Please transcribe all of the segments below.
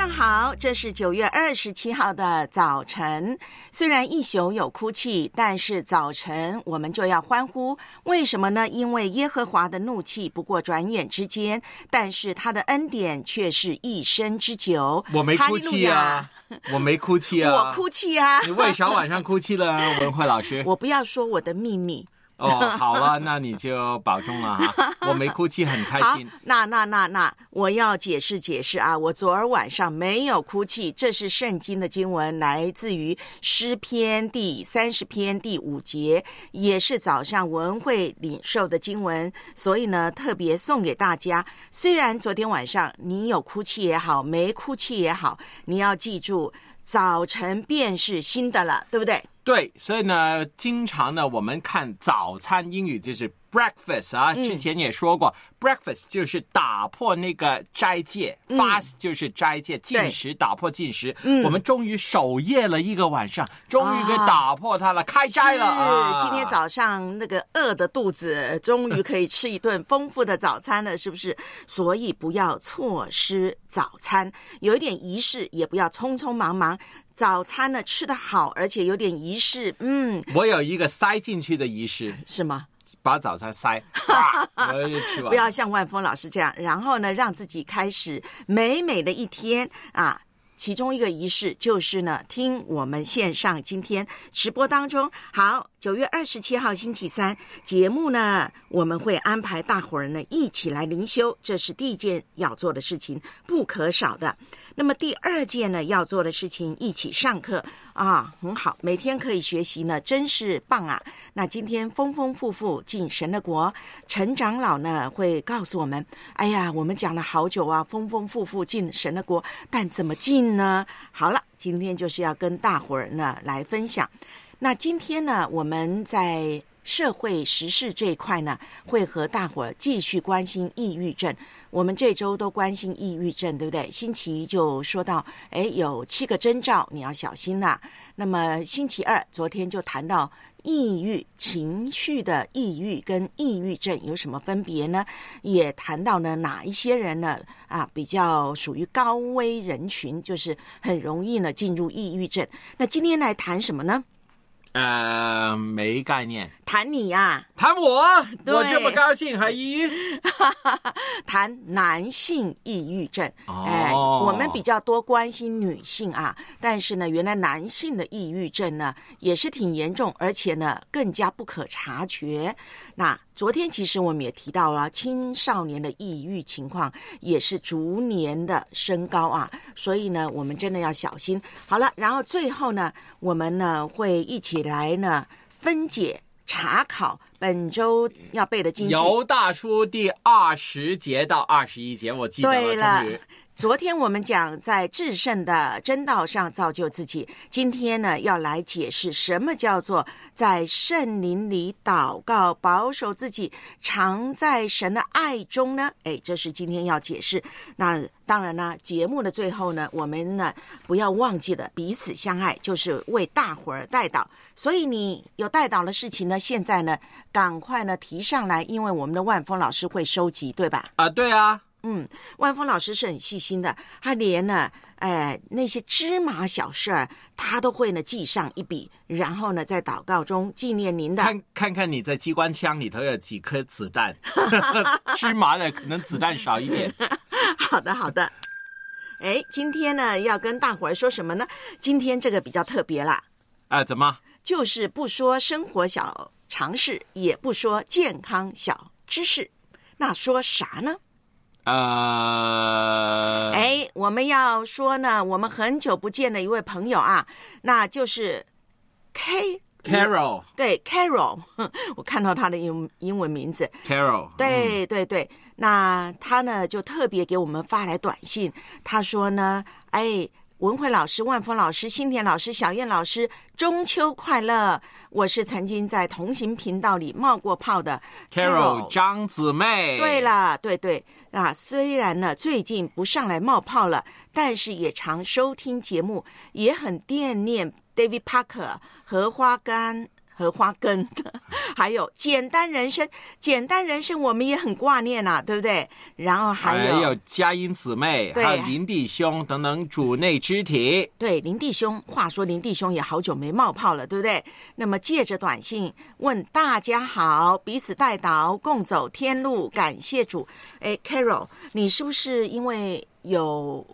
上好，这是九月二十七号的早晨。虽然一宿有哭泣，但是早晨我们就要欢呼。为什么呢？因为耶和华的怒气不过转眼之间，但是他的恩典却是一生之久。我没哭泣啊，我没哭泣啊，我哭泣啊！你为啥晚上哭泣了，文慧老师？我不要说我的秘密。哦，好了，那你就保重了哈。我没哭泣，很开好心。，那那那那，我要解释解释啊！我昨儿晚上没有哭泣，这是圣经的经文，来自于诗篇第三十篇第五节，也是早上文会领受的经文，所以呢，特别送给大家。虽然昨天晚上你有哭泣也好，没哭泣也好，你要记住，早晨便是新的了，对不对？对，所以呢，经常呢，我们看早餐英语就是 breakfast 啊，之前也说过、breakfast 就是打破那个斋戒、f a s t 就是斋戒禁食，打破禁食。我们终于守夜了一个晚上，终于可以啊打破它了，开斋了今天早上那个饿的肚子，终于可以吃一顿丰富的早餐了，是不是？所以不要错失早餐，有一点仪式，也不要匆匆忙忙。早餐呢吃得好，而且有点仪式，嗯，我有一个塞进去的仪式，是吗？把早餐塞。不要像万峰老师这样，然后呢，让自己开始美美的一天啊。其中一个仪式就是呢，听我们线上今天直播当中，好，九月二十七号星期三节目呢，我们会安排大伙儿呢一起来灵修，这是第一件要做的事情，不可少的。那么第二件呢，要做的事情，一起上课啊，很好，每天可以学习呢，真是棒啊！那今天丰丰富富进神的国，陈长老呢会告诉我们，哎呀，我们讲了好久啊，丰丰富富进神的国，但怎么进呢？好了，今天就是要跟大伙儿呢来分享。那今天呢，我们在社会时事这一块呢，会和大伙儿继续关心抑郁症。我们这周都关心抑郁症，对不对？星期一就说到，哎，有七个征兆，你要小心呐、那么星期二，昨天就谈到抑郁情绪的抑郁跟抑郁症有什么分别呢？也谈到呢哪一些人呢啊比较属于高危人群，就是很容易呢进入抑郁症。那今天来谈什么呢？呃，没概念。谈你呀、谈我，我这么高兴还抑郁？谈男性抑郁症。哦哎，我们比较多关心女性啊，但是呢，原来男性的抑郁症呢也是挺严重，而且呢更加不可察觉。那昨天其实我们也提到了青少年的抑郁情况也是逐年的升高啊，所以呢，我们真的要小心。好了，然后最后呢，我们呢会一起来呢分解。查考本周要背的经句，犹大叔第二十节到二十一节，我记得对了。昨天我们讲在至圣的真道上造就自己，今天呢要来解释什么叫做在圣灵里祷告，保守自己，常在神的爱中呢？哎，这是今天要解释。那当然呢，节目的最后呢，我们呢不要忘记了彼此相爱，就是为大伙儿带祷。所以你有带祷的事情呢，现在呢赶快呢提上来，因为我们的万峰老师会收集，对吧？啊，对啊，嗯，万峰老师是很细心的，他连呢，哎，那些芝麻小事儿，他都会呢记上一笔，然后呢，在祷告中纪念您的。看看看你在机关枪里头有几颗子弹，芝麻的可能子弹少一点。好的，好的。哎，今天呢要跟大伙儿说什么呢？今天这个比较特别啦，啊，怎么？就是不说生活小常识，也不说健康小知识，那说啥呢？呃，哎，我们要说呢，我们很久不见的一位朋友啊，那就是 K，Carol，对 Carol，哼 我看到他的英英文名字，Carol，对对对，那他呢就特别给我们发来短信，他说呢，哎，文慧老师、万峰老师、新田老师、小燕老师，中秋快乐！我是曾经在同行频道里冒过泡的 Carol 张姊妹，对，了，对对，啊，虽然呢最近不上来冒泡了，但是也常收听节目，也很惦念 David Parker 荷花干。荷花根的，还有简单人生，简单人生我们也很挂念啊，对不对？然后还有、还有佳音姊妹，还有林弟兄等等主内肢体。对林弟兄，话说林弟兄也好久没冒泡了，对不对？那么借着短信问大家好，彼此带导，共走天路，感谢主。哎，Carol，你是不是因为有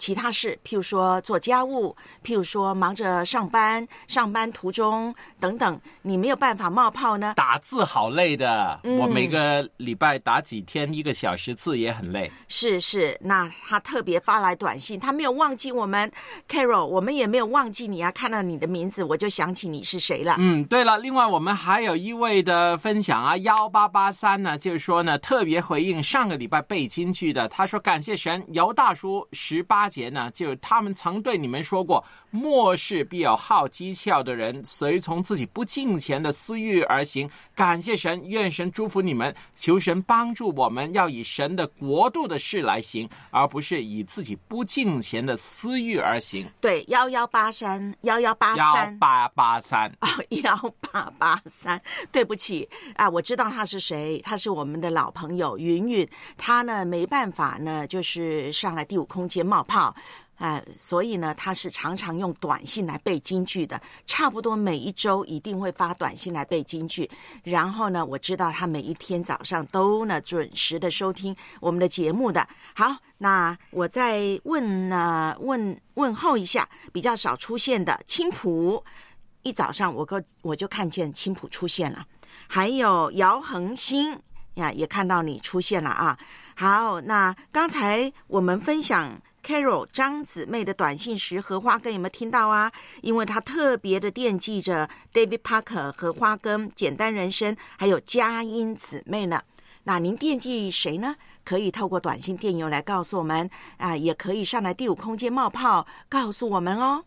其他事，譬如说做家务，譬如说忙着上班，上班途中等等，你没有办法冒泡呢？打字好累的，嗯我每个礼拜打几天一个小时字也很累。是是，那他特别发来短信，他没有忘记我们 Carol，我们也没有忘记你啊。看到你的名字，我就想起你是谁了。嗯，对了，另外我们还有一位的分享啊，幺八八三呢，就是说呢，特别回应上个礼拜背京剧的，他说感谢神，姚大叔十八节呢，就是他们曾对你们说过，末世必有好讥诮的人，随从自己不敬虔的私欲而行。感谢神，愿神祝福你们，求神帮助我们，要以神的国度的事来行，而不是以自己不敬虔的私欲而行。对，幺幺八三幺幺八幺三八八三。哦，幺八八三，对不起啊，我知道他是谁，他是我们的老朋友云云，他呢没办法呢，就是上来第五空间冒泡。啊、所以呢，他是常常用短信来背京剧的，差不多每一周一定会发短信来背京剧。然后呢，我知道他每一天早上都呢准时的收听我们的节目的。好，那我再问呢问问候一下，比较少出现的青浦，一早上我个我就看见青浦出现了，还有姚恒星呀，也看到你出现了啊。好，那刚才我们分享 Carol 张姊妹的短信时，荷花根有没有听到啊？因为她特别的惦记着 David Parker、荷花根、简单人生，还有佳音姊妹呢。那您惦记谁呢？可以透过短信、电邮来告诉我们啊，也可以上来第五空间冒泡告诉我们哦。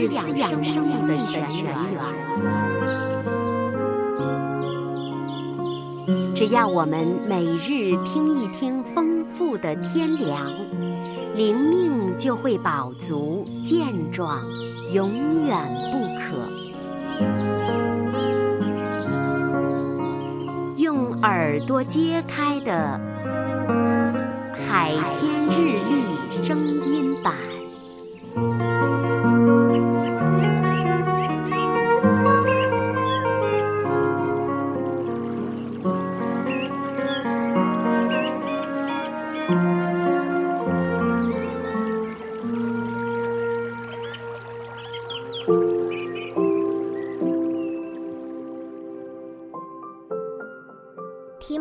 是养养生命的泉源。只要我们每日听一听丰富的天粮，灵命就会饱足健壮，永远不渴。用耳朵揭开的《海天日历》声音版。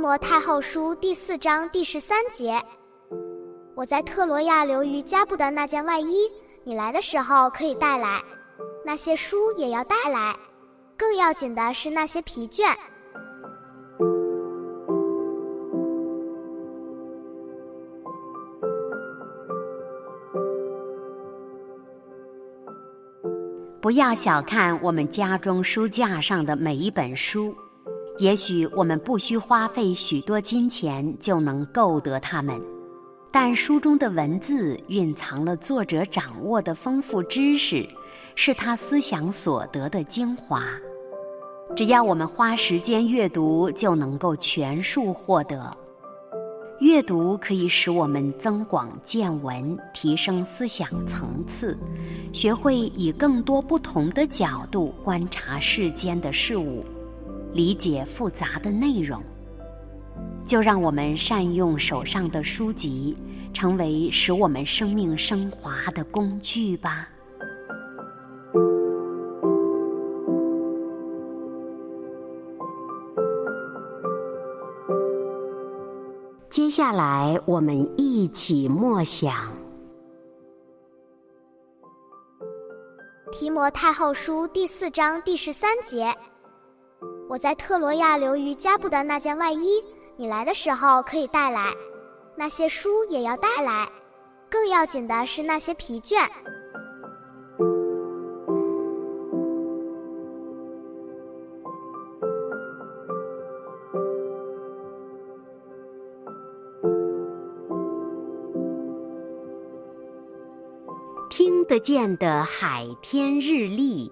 摩太后书第四章第十三节，我在特罗亚留于加布的那件外衣，你来的时候可以带来；那些书也要带来，更要紧的是那些皮卷。不要小看我们家中书架上的每一本书，也许我们不需花费许多金钱就能购得它们，但书中的文字蕴藏了作者掌握的丰富知识，是他思想所得的精华。只要我们花时间阅读，就能够全数获得。阅读可以使我们增广见闻，提升思想层次，学会以更多不同的角度观察世间的事物，理解复杂的内容。就让我们善用手上的书籍，成为使我们生命升华的工具吧。接下来，我们一起默想《提摩太后书》第四章第十三节。我在特罗亚留于加布的那件外衣，你来的时候可以带来；那些书也要带来。更要紧的是那些疲倦。听得见的海天日历，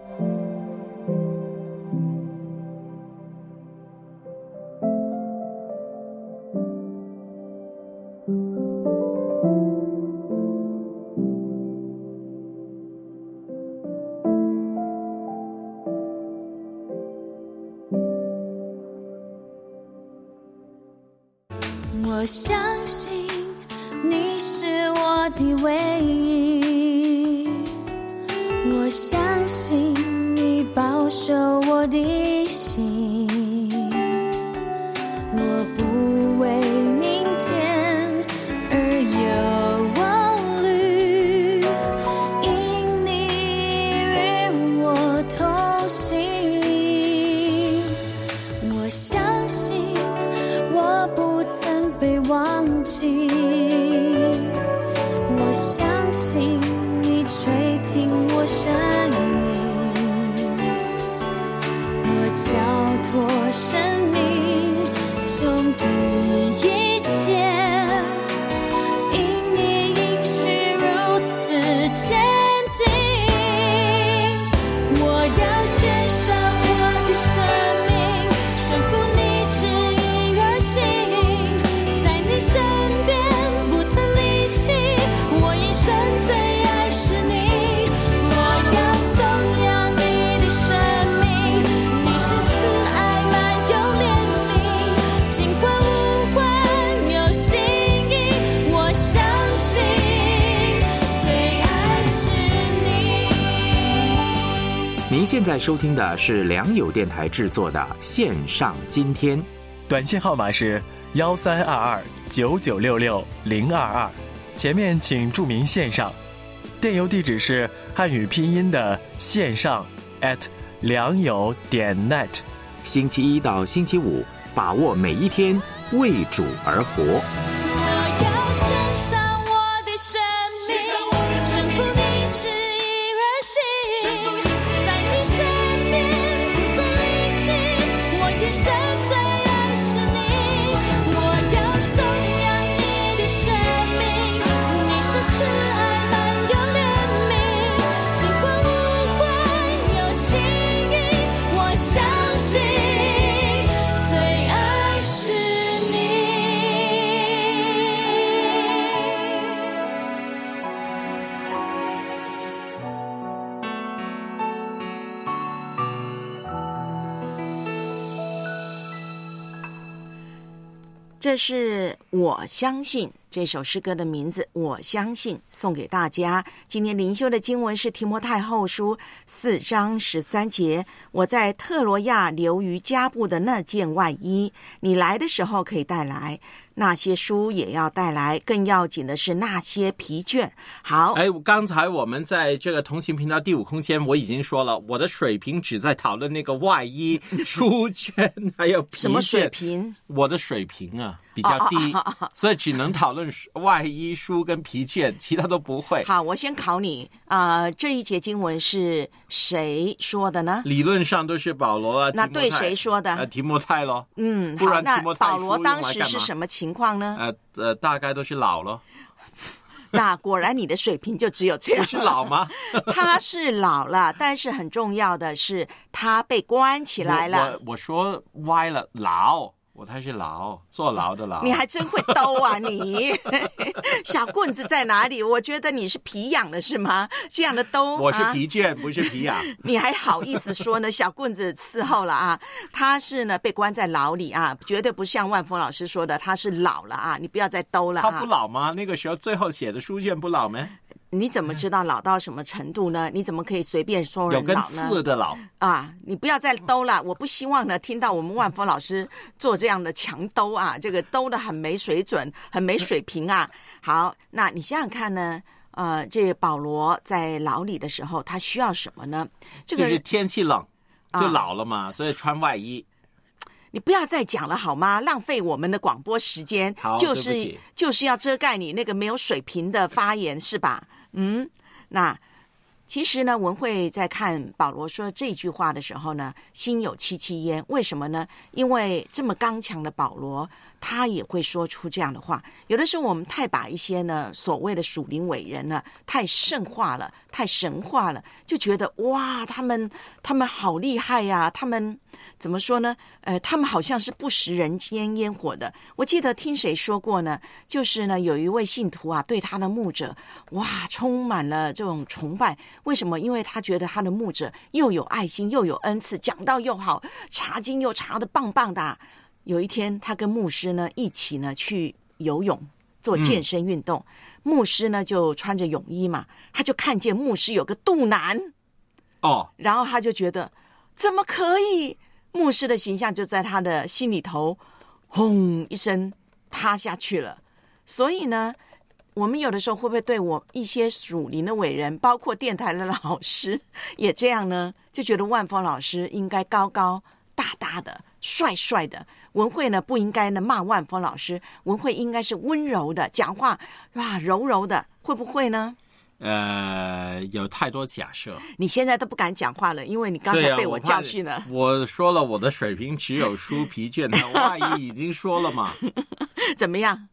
您现在收听的是良友电台制作的线上今天。短信号码是幺三二二九九六六零二二，前面请注明线上。电邮地址是汉语拼音的线上 at 良友点 net。星期一到星期五，把握每一天，为主而活。我要献上这是我相信这首诗歌的名字，我相信送给大家。今天灵修的经文是提摩太后书四章十三节。我在特罗亚留于加布的那件外衣，你来的时候可以带来。那些书也要带来，更要紧的是那些疲倦。好，哎，刚才我们在这个同行频道第五空间，我已经说了，我的水平只在讨论那个外衣、书卷还有皮什么水。平？我的水平啊比较低，所以只能讨论外衣、书跟皮卷，其他都不会。好，我先考你啊、这一节经文是谁说的呢？理论上都是保罗啊，那对谁说的呃，提摩太咯。嗯，好，不然那提摩太保罗当时是什么情况呢？呃呃，大概都是老了。那果然你的水平就只有这样。我是老吗？他是老了，但是很重要的是他被关起来了。我我说歪了，牢，我他是牢，坐牢的牢。你还真会兜啊你！小棍子在哪里？我觉得你是皮痒了是吗？这样的兜，我是啊疲倦，不是皮痒。你还好意思说呢？小棍子伺候了啊，他是呢被关在牢里啊，绝对不像万峰老师说的，他是老了啊，你不要再兜了他不啊。老吗？那个时候最后写的书卷不老吗？你怎么知道老到什么程度呢？你怎么可以随便说人老呢？刺的老。啊，你不要再兜了！我不希望呢听到我们万峰老师做这样的强兜啊，这个兜的很没水准，很没水平啊。好，那你想想看呢？呃，这个保罗在牢里的时候，他需要什么呢？这个就是天气冷，啊就老了嘛，所以穿外衣。你不要再讲了好吗？浪费我们的广播时间，就是就是要遮盖你那个没有水平的发言，是吧？嗯，那其实呢，文慧在看保罗说这句话的时候呢，心有戚戚焉。为什么呢？因为这么刚强的保罗，他也会说出这样的话。有的时候我们太把一些呢所谓的属灵伟人呢太圣化了，太神化了，就觉得哇，他们他们好厉害呀、他们怎么说呢？呃，他们好像是不食人间烟火的。我记得听谁说过呢？就是呢，有一位信徒啊，对他的牧者哇，充满了这种崇拜。为什么？因为他觉得他的牧者又有爱心，又有恩赐，讲道又好，查经又查的棒棒的啊、有一天，他跟牧师呢一起呢去游泳，做健身运动。牧师呢就穿着泳衣嘛，他就看见牧师有个肚腩，哦，然后他就觉得怎么可以？牧师的形象就在他的心里头，轰一声塌下去了。所以呢，我们有的时候会不会对我一些属灵的伟人，包括电台的老师，也这样呢？就觉得万峰老师应该高高大大的、帅帅的。文慧呢不应该呢骂万峰老师，文慧应该是温柔的，讲话哇柔柔的，会不会呢？呃，有太多假设。你现在都不敢讲话了，因为你刚、才被我教训了。我说了，我的水平只有书皮倦的万一已经说了嘛。怎么样？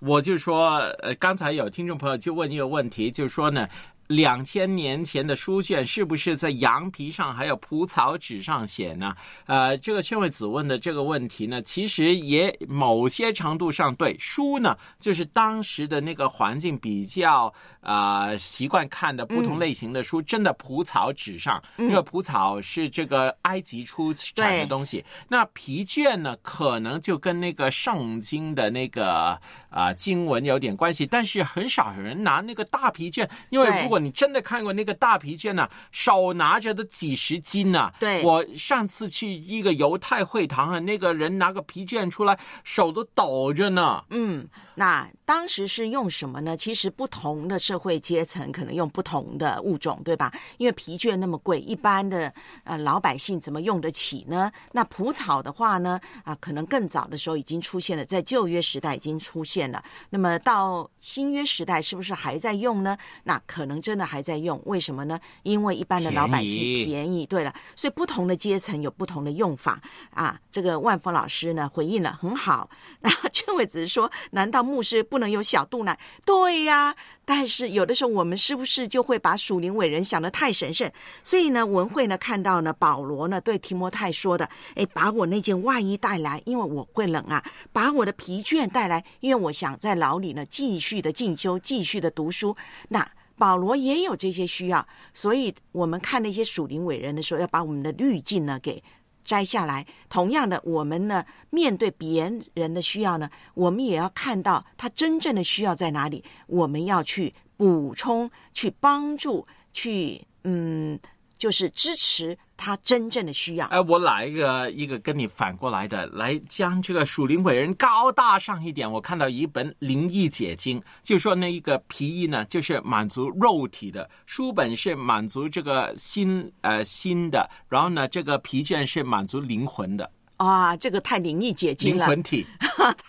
我就说，呃，刚才有听众朋友就问一个问题，就说呢，两千年前的书卷是不是在羊皮上还有蒲草纸上写呢？呃，这个劝惠子问的这个问题呢，其实也某些程度上对。书呢，就是当时的那个环境比较啊、呃习惯看的不同类型的书，真的蒲草纸上，因为蒲草是这个埃及出产的东西。那皮卷呢，可能就跟那个圣经的那个啊、经文有点关系，但是很少有人拿那个大皮卷，因为如果你真的看过那个大皮卷呢、手拿着都几十斤呢、对我上次去一个犹太会堂啊，那个人拿个皮卷出来，手都抖着呢。嗯，那当时是用什么呢？其实不同的社会阶层可能用不同的物种，对吧？因为皮卷那么贵，一般的呃老百姓怎么用得起呢？那蒲草的话呢，啊，可能更早的时候已经出现了，在旧约时代已经出现了。那么到新约时代，是不是还在用呢？那可能真的还在用，为什么呢？因为一般的老百姓便宜便宜，对了，所以不同的阶层有不同的用法啊。这个万峰老师呢回应了很好，那劝伟只是说，难道牧师不能有小肚腩？对呀，但是有的时候我们是不是就会把属灵伟人想得太神圣？所以呢，文慧呢看到呢保罗呢对提摩太说的，哎，把我那件外衣带来，因为我会冷啊；把我的皮卷带来，因为我想在牢里呢继续的进修，继续的读书。那保罗也有这些需要，所以我们看那些属灵伟人的时候，要把我们的滤镜呢给摘下来。同样的，我们呢面对别人的需要呢，我们也要看到他真正的需要在哪里，我们要去补充、去帮助、去嗯，就是支持他真正的需要。哎，我来一个一个跟你反过来的，来将这个属灵伟人高大上一点。我看到一本灵异解经，就说那一个皮衣呢，就是满足肉体的；书本是满足这个心呃心的，然后呢，这个疲倦是满足灵魂的啊，这个太灵异解经了，灵魂体。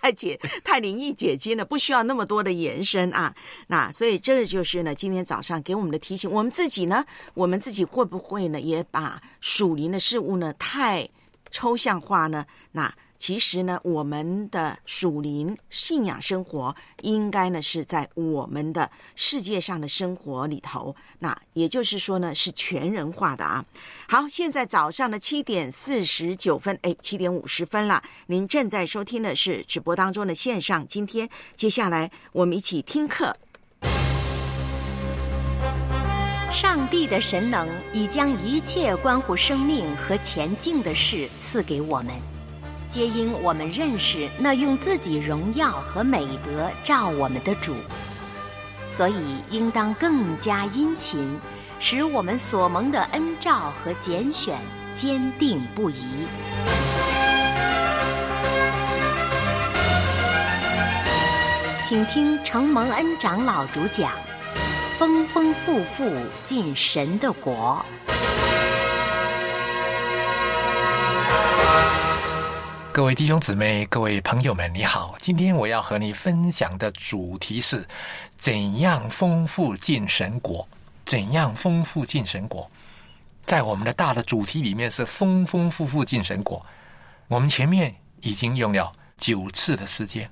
太解太灵异解经了，不需要那么多的延伸啊。那所以这就是呢，今天早上给我们的提醒。我们自己呢，我们自己会不会呢，也把属灵的事物呢太抽象化呢？那其实呢，我们的属灵信仰生活应该呢是在我们的世界上的生活里头，那也就是说呢是全人化的啊。好，现在早上的七点四十九分，哎，七点五十分了。您正在收听的是直播当中的线上。今天接下来我们一起听课。上帝的神能已将一切关乎生命和前进的事赐给我们。皆因我们认识那用自己荣耀和美德照我们的主，所以应当更加殷勤，使我们所蒙的恩照和拣选坚定不移。请听承蒙恩长老主讲：丰丰富富进神的国。各位弟兄姊妹、各位朋友们，你好！今天我要和你分享的主题是：怎样丰富进神国？怎样丰富进神国？在我们的大的主题里面是丰丰富富进神国。我们前面已经用了九次的时间，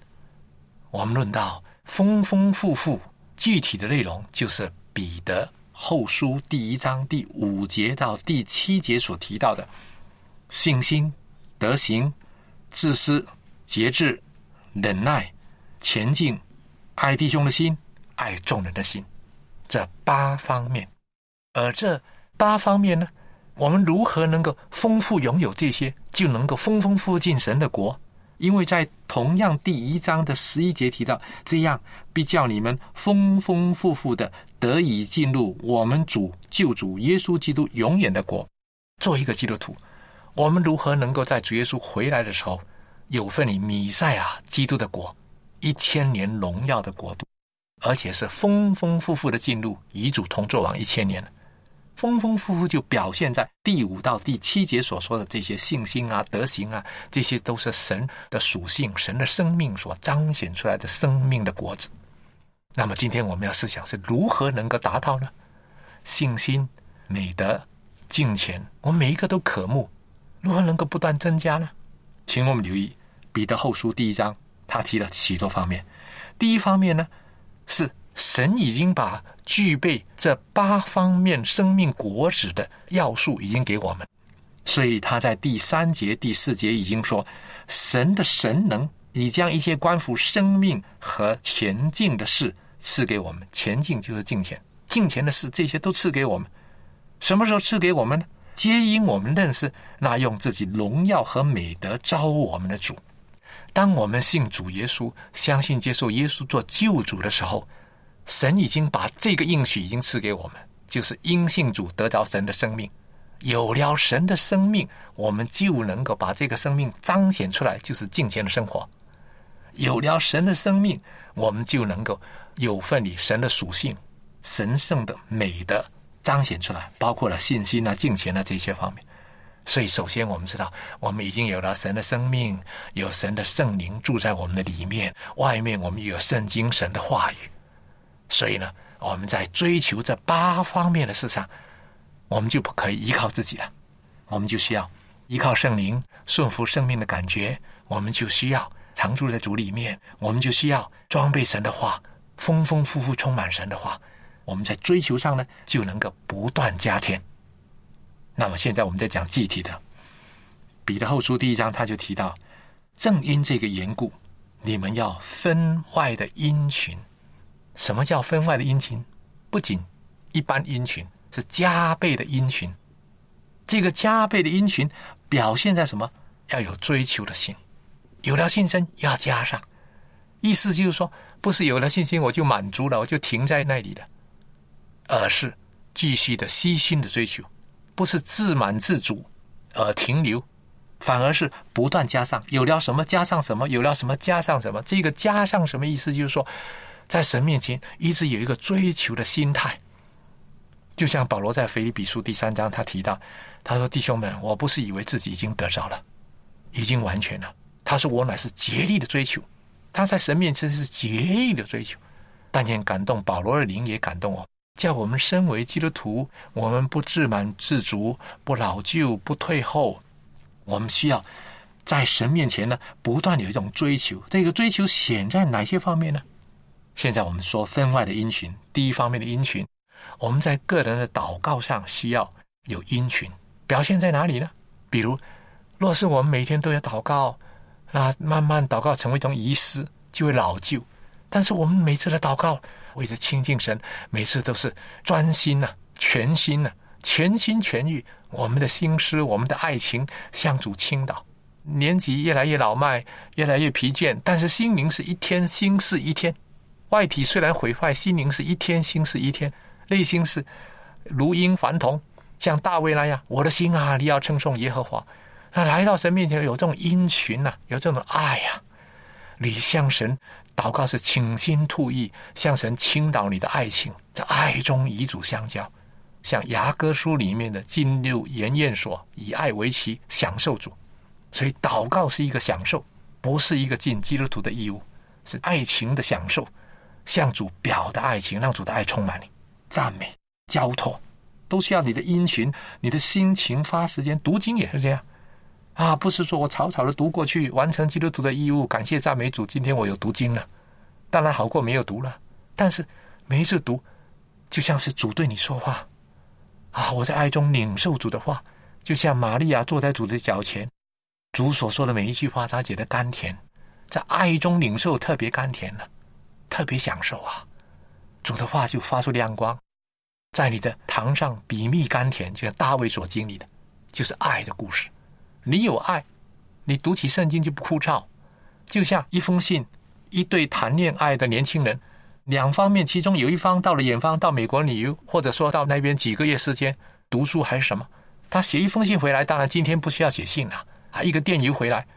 我们论到丰丰富富，具体的内容就是彼得后书第一章第五节到第七节所提到的信心、德行。自私、节制、忍耐、前进、爱弟兄的心、爱众人的心，这八方面。而这八方面呢，我们如何能够丰富拥有这些，就能够丰丰富进神的国？因为在同样第一章的十一节提到，这样必叫你们丰丰富富的得以进入我们主救主耶稣基督永远的国。做一个基督徒。我们如何能够在主耶稣回来的时候，有份于弥赛亚基督的国，一千年荣耀的国度，而且是丰丰富富的进入遗主同作王一千年丰丰富富就表现在第五到第七节所说的这些信心啊、德行啊，这些都是神的属性、神的生命所彰显出来的生命的果子。那么今天我们要思想是如何能够达到呢？信心、美德、敬虔，我们每一个都渴慕。如何能够不断增加呢？请我们留意《彼得后书》第一章，他提了许多方面。第一方面呢，是神已经把具备这八方面生命果子的要素已经给我们，所以他在第三节、第四节已经说，神的神能已将一些关乎生命和前进的事赐给我们。前进就是进前，进前的事，这些都赐给我们。什么时候赐给我们呢？皆因我们认识那用自己荣耀和美德招我们的主。当我们信主耶稣，相信接受耶稣做救主的时候，神已经把这个应许已经赐给我们，就是因信主得着神的生命。有了神的生命，我们就能够把这个生命彰显出来，就是敬虔的生活。有了神的生命，我们就能够有份于神的属性、神圣的美德。彰显出来，包括了信心啊、敬虔啊这些方面。所以，首先我们知道，我们已经有了神的生命，有神的圣灵住在我们的里面。外面我们有圣经、神的话语。所以呢，我们在追求这八方面的事上，我们就不可以依靠自己了。我们就需要依靠圣灵，顺服生命的感觉。我们就需要常住在主里面。我们就需要装备神的话，丰丰富富充满神的话。我们在追求上呢，就能够不断加添。那么现在我们在讲具体的，《彼得后书》第一章他就提到，正因这个缘故，你们要分外的殷勤。什么叫分外的殷勤？不仅一般殷勤，是加倍的殷勤。这个加倍的殷勤表现在什么？要有追求的心，有了信心要加上。意思就是说，不是有了信心我就满足了，我就停在那里了。而是继续的悉心的追求，不是自满自足而停留，反而是不断加上，有了什么加上什么，有了什么加上什么。这个加上什么意思？就是说，在神面前一直有一个追求的心态。就像保罗在腓立比书第三章他提到，他说：“弟兄们，我不是以为自己已经得着了，已经完全了。他说我乃是竭力的追求。他在神面前是竭力的追求。但愿感动保罗的灵也感动我。”叫我们身为基督徒，我们不自满自足，不老旧，不退后。我们需要在神面前呢，不断有一种追求。这个追求显在哪些方面呢？现在我们说分外的殷勤，第一方面的殷勤，我们在个人的祷告上需要有殷勤，表现在哪里呢？比如，若是我们每天都要祷告，那慢慢祷告成为一种仪式，就会老旧。但是我们每次的祷告，为着亲近神，每次都是专心呐、全心呐、全心全意，我们的心思、我们的爱情向主倾倒。年纪越来越老迈，越来越疲倦，但是心灵是一天心事一天。外体虽然毁坏，心灵是一天心事一天，内心是如婴凡童，像大卫那样，我的心啊，你要称颂耶和华。那来到神面前，有这种殷勤呐、有这种爱呀、你向神祷告是倾心吐意，向神倾倒你的爱情，在爱中与主相交，像雅歌书里面的进入筵宴所，以爱为旗，享受主。所以祷告是一个享受，不是一个尽基督徒的义务，是爱情的享受，向主表达爱情，让主的爱充满你，赞美、交托，都需要你的殷勤，你的心情发时间。读经也是这样。啊，不是说我草草的读过去，完成基督徒的义务，感谢赞美主。今天我有读经了，当然好过没有读了。但是每一次读，就像是主对你说话，啊，我在爱中领受主的话，就像玛利亚坐在主的脚前，主所说的每一句话，他觉得甘甜，在爱中领受特别甘甜了，特别享受啊。主的话就发出亮光，在你的堂上比蜜甘甜，就像大卫所经历的，就是爱的故事。你有爱，你读起圣经就不枯燥，就像一封信，一对谈恋爱的年轻人，两方面，其中有一方到了远方，到美国旅游，或者说到那边几个月时间读书还是什么，他写一封信回来，当然今天不需要写信了，还，一个电邮回来，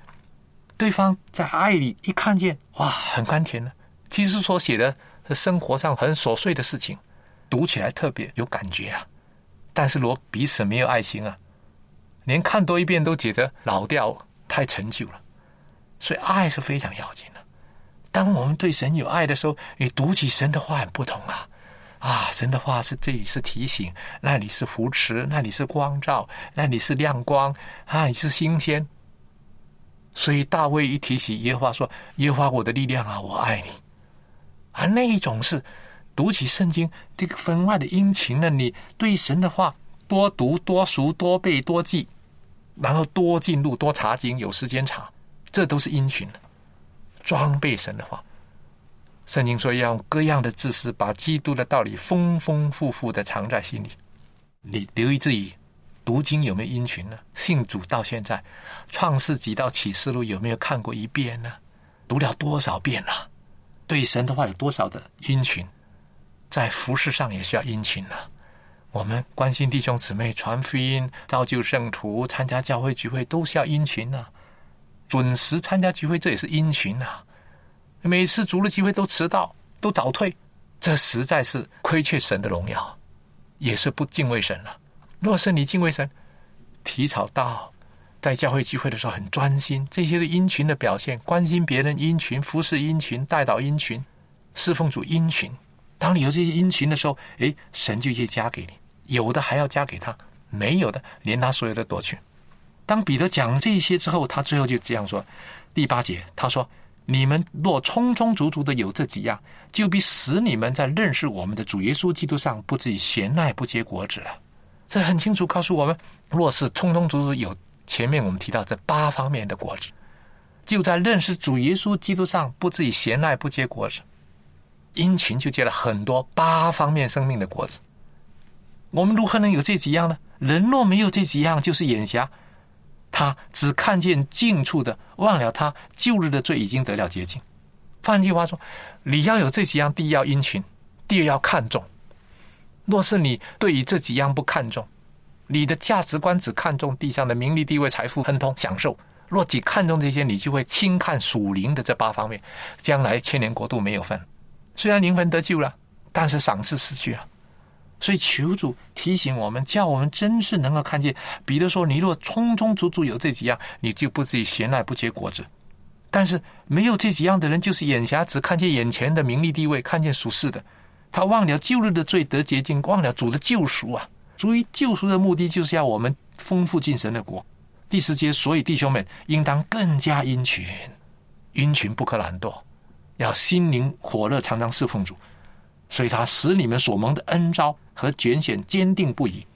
对方在爱里一看见，哇，很甘甜的。其实所写的生活上很琐碎的事情，读起来特别有感觉啊。但是如果彼此没有爱心啊。连看多一遍都觉得老掉，太陈旧了。所以爱是非常要紧的。当我们对神有爱的时候，你读起神的话很不同啊！啊，神的话是这里是提醒，那里是扶持，那里是光照，那里是亮光，啊，你是新鲜。所以大卫一提起耶和华说：“耶和华我的力量啊，我爱你。”啊，那一种是读起圣经这个分外的殷勤呢。你对神的话多读、多熟、多背、多记。然后多进入、多查经，有时间查，这都是殷勤的装备神的话。圣经说要用各样的知识，把基督的道理丰丰富富的藏在心里。你留意自己读经有没有殷勤呢？信主到现在，创世纪到启示录有没有看过一遍呢？读了多少遍了？对神的话有多少的殷勤？在服饰上也需要殷勤呢。我们关心弟兄姊妹、传福音、造就圣徒、参加教会聚会，都是要殷勤呐。准时参加聚会，这也是殷勤呐。每次主日聚会都迟到、都早退，这实在是亏缺神的荣耀，也是不敬畏神了。若是你敬畏神，提早到，在教会聚会的时候很专心，这些是殷勤的表现。关心别人殷勤，服侍殷勤，带导殷勤，侍奉主殷勤。当你有这些殷勤的时候，诶，神就会加给你。有的还要加给他，没有的连他所有的夺去。当彼得讲这些之后，他最后就这样说：第八节，他说：“你们若充充足足的有这几样，就必使你们在认识我们的主耶稣基督上，不至于闲赖不结果子了。”这很清楚告诉我们，若是充充足足有前面我们提到这八方面的果子，就在认识主耶稣基督上，不至于闲赖不结果子。殷勤就结了很多八方面生命的果子。我们如何能有这几样呢？人若没有这几样，就是眼瞎，他只看见近处的，忘了他旧日的罪已经得了洁净。换句话说，你要有这几样：第一要殷勤，第二要看重。若是你对于这几样不看重，你的价值观只看重地上的名利、地位、财富、亨通、享受，若只看重这些，你就会轻看属灵的这八方面，将来千年国度没有份。虽然灵魂得救了，但是赏赐失去了。所以求主提醒我们，叫我们真是能够看见。彼得说：“你若充充足足有这几样，你就不至于闲来不结果子。但是没有这几样的人，就是眼瞎，只看见眼前的名利地位，看见属世的，他忘了旧日的罪得洁净，忘了主的救赎啊！主于救赎的目的，就是要我们丰富进神的国，第十节，所以弟兄们应当更加殷勤，殷勤不可懒惰，要心灵火热，常常侍奉主。所以他使你们所蒙的恩招和拣选坚定不移。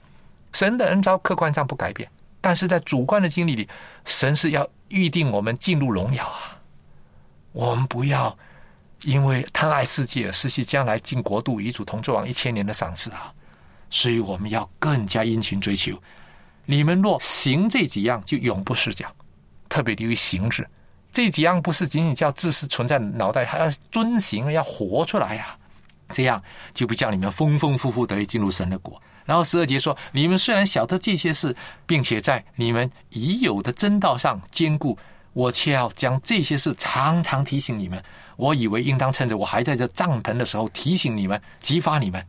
神的恩招客观上不改变，但是在主观的经历里，神是要预定我们进入荣耀啊！我们不要因为贪爱世界失去将来进国度与主同作王一千年的赏赐啊！所以我们要更加殷勤追求。你们若行这几样，就永不失脚。特别留意行字，这几样不是仅仅叫知识存在脑袋，还要遵行，要活出来呀、这样就不叫你们丰丰富富得以进入神的国。然后十二节说：你们虽然晓得这些事，并且在你们已有的真道上坚固，我却要将这些事常常提醒你们。我以为应当趁着我还在这帐篷的时候提醒你们，激发你们。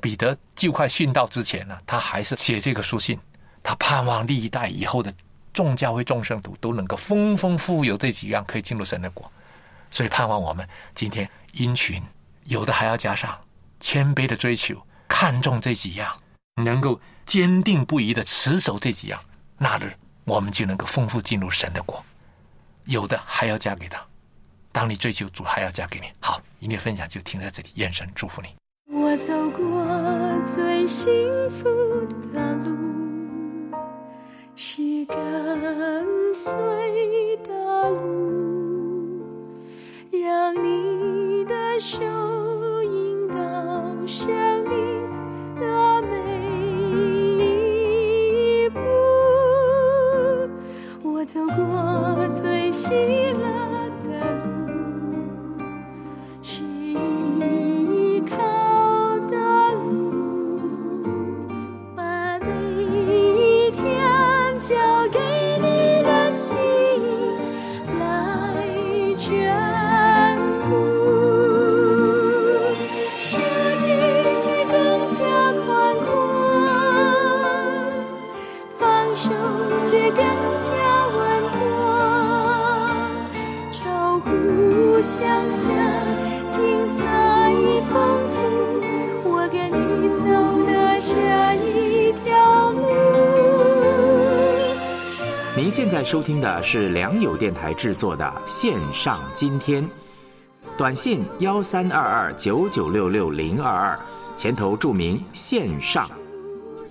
彼得就快殉道之前呢，他还是写这个书信，他盼望历代以后的众教会众圣徒都能够丰丰富富有这几样可以进入神的国，所以盼望我们今天殷勤，有的还要加上谦卑的追求，看重这几样，能够坚定不移的持守这几样，那日我们就能够丰富进入神的国。有的还要嫁给他，当你追求主，还要嫁给你。好，音乐分享就停在这里，愿神祝福你。我走过最幸福的路，是跟随的路，让你手引导生命的每一步。我走过最喜乐现在收听的是良友电台制作的线上今天，短信幺三二二九九六六零二二，前头注明线上，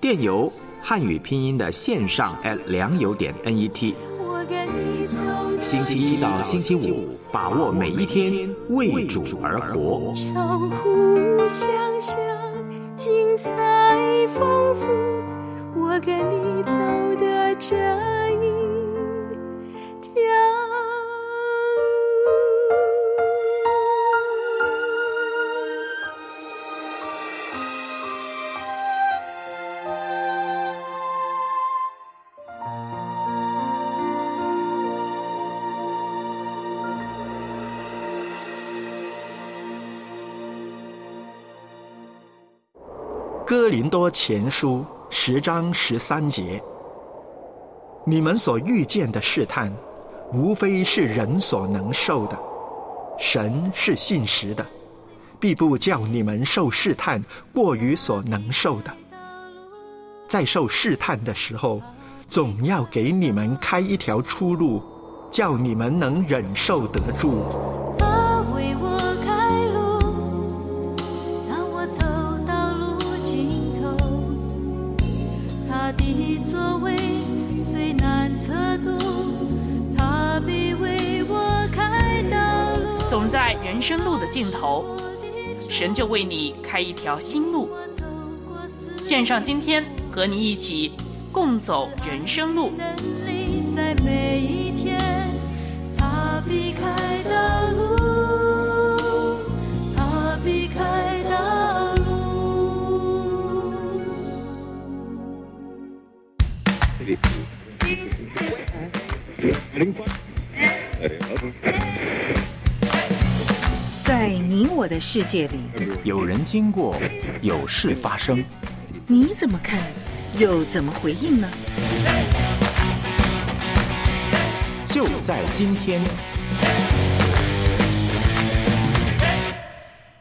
电邮汉语拼音的线上 at 良友点 net。星期一到星期五，把握每一天，为主而活。超乎想象，精彩丰富。我跟你走的这林多前书十章十三节：你们所遇见的试探，无非是人所能受的；神是信实的，必不叫你们受试探过于所能受的。在受试探的时候，总要给你们开一条出路，叫你们能忍受得住。人生路的尽头，神就为你开一条新路。线上今天和你一起共走人生路。能在每一天，他必开道路，他必开道路。在你我的世界里，有人经过，有事发生，你怎么看，又怎么回应呢？就在今天。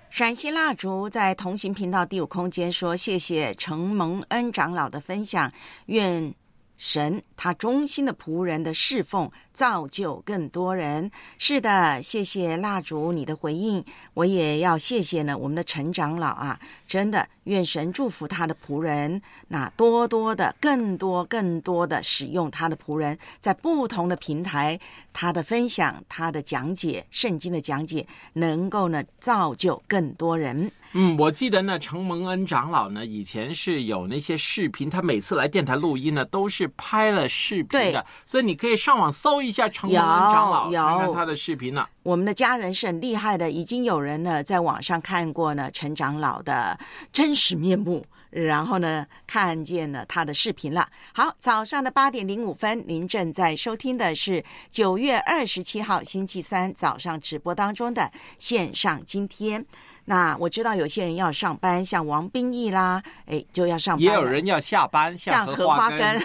陕西蜡烛在同行频道第五空间说：“谢谢程蒙恩长老的分享，愿神他忠心的仆人的侍奉，造就更多人。是的，谢谢蜡烛你的回应，我也要谢谢呢我们的陈长老啊，真的愿神祝福他的仆人，那多多的、更多、更多的使用他的仆人，在不同的平台，他的分享、他的讲解、圣经的讲解，能够呢造就更多人。嗯，我记得呢，程蒙恩长老呢，以前是有那些视频，他每次来电台录音呢，都是拍了视频的，所以你可以上网搜一下程蒙恩长老，有看看他的视频呢。我们的家人是很厉害的，已经有人呢在网上看过呢陈长老的真实面目。然后呢，看见了他的视频了。好，早上的八点零五分，您正在收听的是九月二十七号星期三早上直播当中的线上今天。那我知道有些人要上班，像王冰义啦，哎，就要上班。也有人要下班，像荷花根。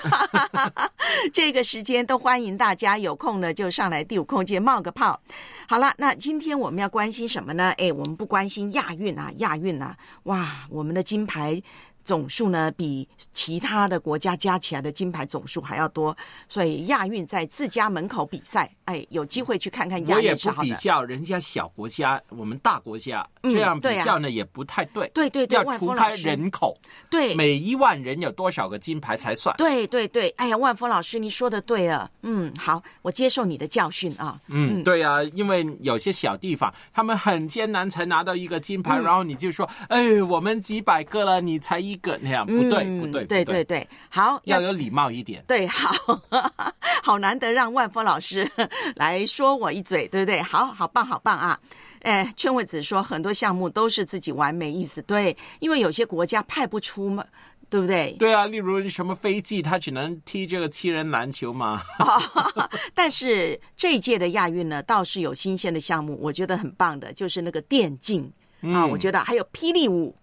这个时间都欢迎大家有空呢，就上来第五空间冒个泡。好了，那今天我们要关心什么呢？哎，我们不关心亚运啊，亚运啊，哇，我们的金牌。总数呢，比其他的国家加起来的金牌总数还要多，所以亚运在自家门口比赛，哎，有机会去看看亚运是好的。我也不比较人家小国家，我们大国家这样比较呢，也不太对。对对对，要除开人口，对，每一万人有多少个金牌才算？对对对，哎呀，万峰老师，你说的对了，嗯，好，我接受你的教训啊。嗯，对啊，因为有些小地方他们很艰难才拿到一个金牌，然后你就说，哎，我们几百个了，你才一。个那样不对不对对对对，好要有礼貌一点。对，好 好难得让万峰老师来说我一嘴，对不对？好好棒好棒啊！哎，圈位子说很多项目都是自己玩没意思，对，因为有些国家派不出嘛，对不对？对啊，例如什么飞机，他只能踢这个七人篮球嘛。但是这一届的亚运呢，倒是有新鲜的项目，我觉得很棒的，就是那个电竞啊，我觉得还有霹雳舞。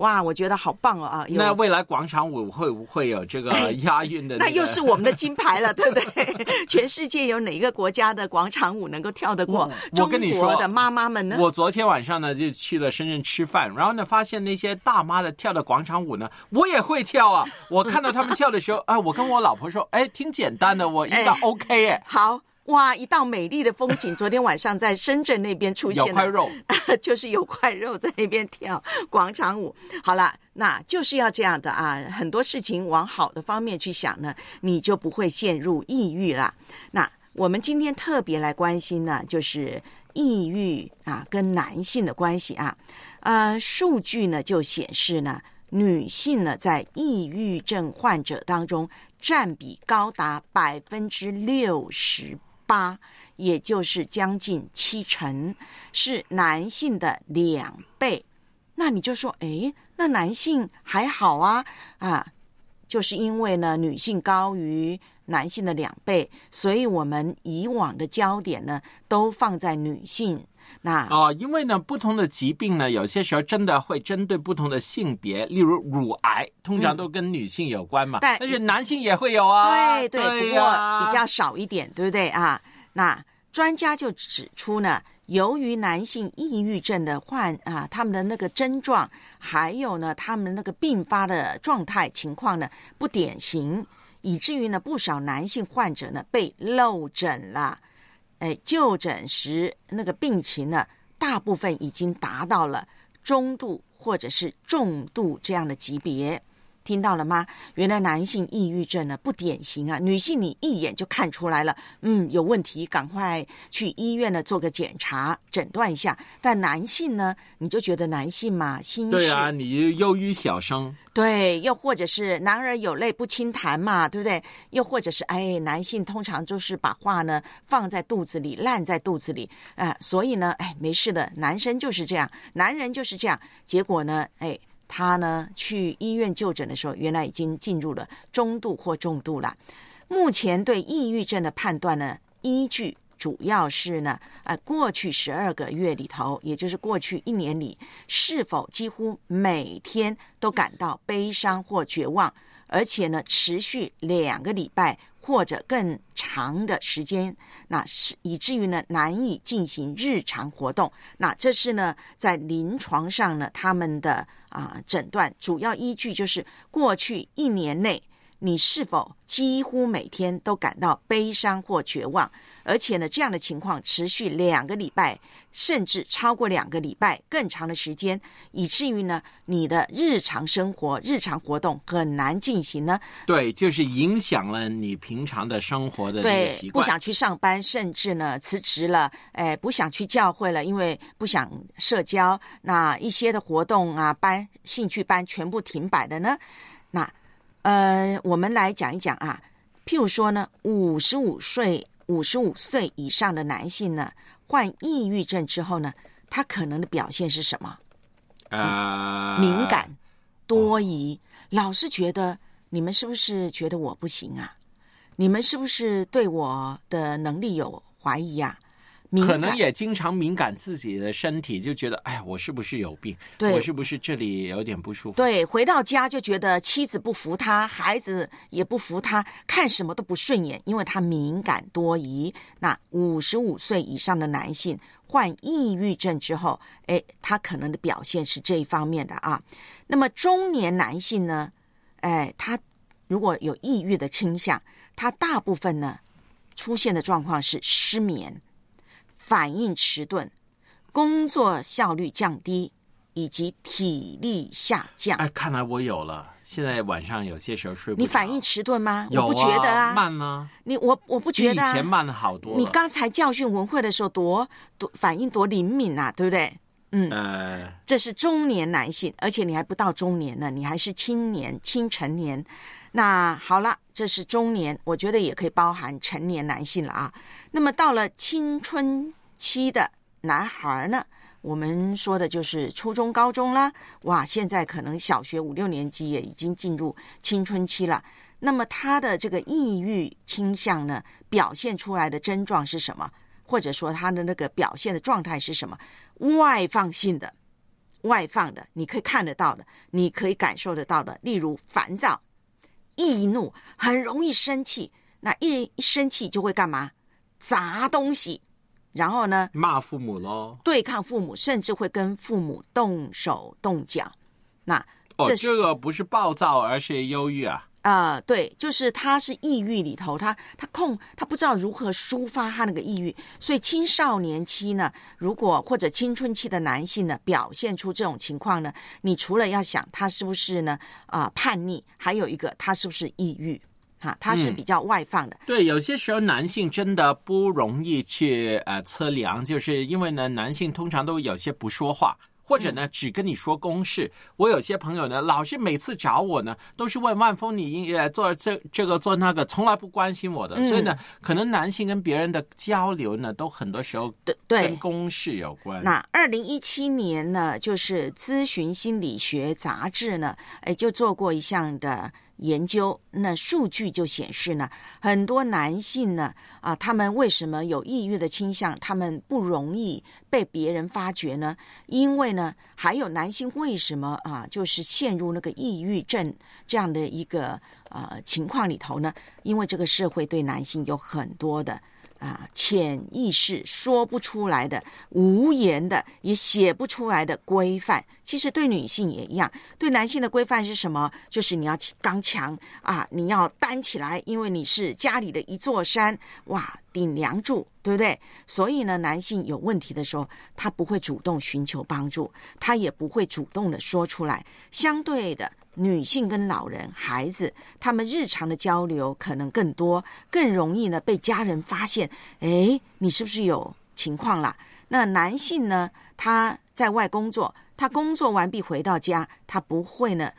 哇，我觉得好棒哦啊！那未来广场舞会不会有这个 押韵的？那又是我们的金牌了，对不对？全世界有哪个国家的广场舞能够跳得过中国的妈妈们呢？我昨天晚上呢就去了深圳吃饭，然后呢发现那些大妈的跳的广场舞呢，我也会跳啊！我看到他们跳的时候，啊，我跟我老婆说，哎，挺简单的，我应该 OK 哎。好。哇，一道美丽的风景！昨天晚上在深圳那边出现有块肉，就是有块肉在那边跳广场舞。好了，那就是要这样的啊，很多事情往好的方面去想呢，你就不会陷入抑郁了。那我们今天特别来关心呢，就是抑郁啊跟男性的关系啊。呃，数据呢就显示呢，女性呢在抑郁症患者当中占比高达百分之六十。八，也就是将近七成，是男性的两倍。那你就说，哎，那男性还好啊？啊，就是因为呢，女性高于男性的两倍，所以我们以往的焦点呢，都放在女性。那哦，因为呢，不同的疾病呢，有些时候真的会针对不同的性别，例如乳癌，通常都跟女性有关嘛，但是男性也会有啊，对对，不过比较少一点，对不对啊？那专家就指出呢，由于男性抑郁症的患啊，他们的那个症状，还有呢，他们那个并发的状态情况呢，不典型，以至于呢，不少男性患者呢被漏诊了。哎，就诊时那个病情呢，大部分已经达到了中度或者是重度这样的级别，听到了吗？原来男性抑郁症呢不典型啊，女性你一眼就看出来了，嗯，有问题，赶快去医院呢做个检查，诊断一下。但男性呢，你就觉得男性嘛，心对啊，你忧郁小生。对，又或者是男儿有泪不轻弹嘛，对不对？又或者是哎，男性通常就是把话呢放在肚子里，烂在肚子里啊，所以呢，哎，没事的，男生就是这样，男人就是这样。结果呢，哎，他呢去医院就诊的时候，原来已经进入了中度或重度了。目前对抑郁症的判断呢，依据。主要是呢，呃，过去十二个月里头，也就是过去一年里，是否几乎每天都感到悲伤或绝望，而且呢，持续两个礼拜或者更长的时间，那是以至于呢难以进行日常活动。那这是呢，在临床上呢，他们的啊诊断主要依据就是过去一年内你是否几乎每天都感到悲伤或绝望？而且呢，这样的情况持续两个礼拜，甚至超过两个礼拜更长的时间，以至于呢，你的日常生活、日常活动很难进行呢？对，就是影响了你平常的生活的对习，惯。不想去上班，甚至呢辞职了，哎，不想去教会了，因为不想社交。那一些的活动啊，班、兴趣班全部停摆的呢？那呃，我们来讲一讲啊，譬如说呢，五十五岁、五十五岁以上的男性呢，患抑郁症之后呢，他可能的表现是什么？呃，敏感、多疑，老是觉得你们是不是觉得我不行啊？你们是不是对我的能力有怀疑呀、敏感可能也经常敏感自己的身体，就觉得哎呀，我是不是有病？对我是不是这里有点不舒服？对，回到家就觉得妻子不服他，孩子也不服他，看什么都不顺眼，因为他敏感多疑。那五十五岁以上的男性患抑郁症之后，哎，他可能的表现是这一方面的啊。那么中年男性呢，哎，他如果有抑郁的倾向，他大部分呢出现的状况是失眠、反应迟钝、工作效率降低。以及体力下降。哎，看来我有了。现在晚上有些时候睡不着你反应迟钝吗？有我不觉得啊，慢呢、你我我不觉得啊。前慢了好多了。你刚才教训文慧的时候多多反应多灵敏啊，对不对？嗯，呃，这是中年男性，而且你还不到中年呢，你还是青年、青成年。那好了，这是中年，我觉得也可以包含成年男性了啊。那么到了青春期的男孩呢，我们说的就是初中、高中啦。哇，现在可能小学五六年级也已经进入青春期了。那么他的这个抑郁倾向呢，表现出来的症状是什么？或者说他的那个表现的状态是什么？外放性的、外放的，你可以看得到的，你可以感受得到的，例如烦躁、易怒，很容易生气。那一一生气就会干嘛？砸东西，然后呢，骂父母喽。对抗父母，甚至会跟父母动手动脚。那哦，这是这个不是暴躁，而是忧郁啊。啊、对，就是他是抑郁里头，他他控他不知道如何抒发他那个抑郁，所以青少年期呢，如果或者青春期的男性呢，表现出这种情况呢，你除了要想他是不是呢啊、叛逆，还有一个他是不是抑郁哈、他是嗯比较外放的，对，有些时候男性真的不容易去呃测量，就是因为呢，男性通常都有些不说话。或者呢，只跟你说公事。我有些朋友呢，老是每次找我呢，都是问万峰你应呃做这这个做那个，从来不关心我的。嗯所以呢，可能男性跟别人的交流呢，都很多时候跟公事有关。那二零一七年呢，就是《咨询心理学》杂志呢，哎，就做过一项的研究。那数据就显示呢，很多男性呢，啊，他们为什么有抑郁的倾向？他们不容易被别人发觉呢？因为呢，还有男性为什么啊，就是陷入那个抑郁症这样的一个呃情况里头呢？因为这个社会对男性有很多的。啊，潜意识说不出来的、无言的、也写不出来的规范，其实对女性也一样。对男性的规范是什么？就是你要刚强啊，你要担起来，因为你是家里的一座山，哇，顶梁柱，对不对？所以呢，男性有问题的时候，他不会主动寻求帮助，他也不会主动的说出来。相对的。女性跟老人、孩子，他们日常的交流可能更多，更容易呢被家人发现。哎，你是不是有情况啦？那男性呢，他在外工作，他工作完毕回到家，他不会呢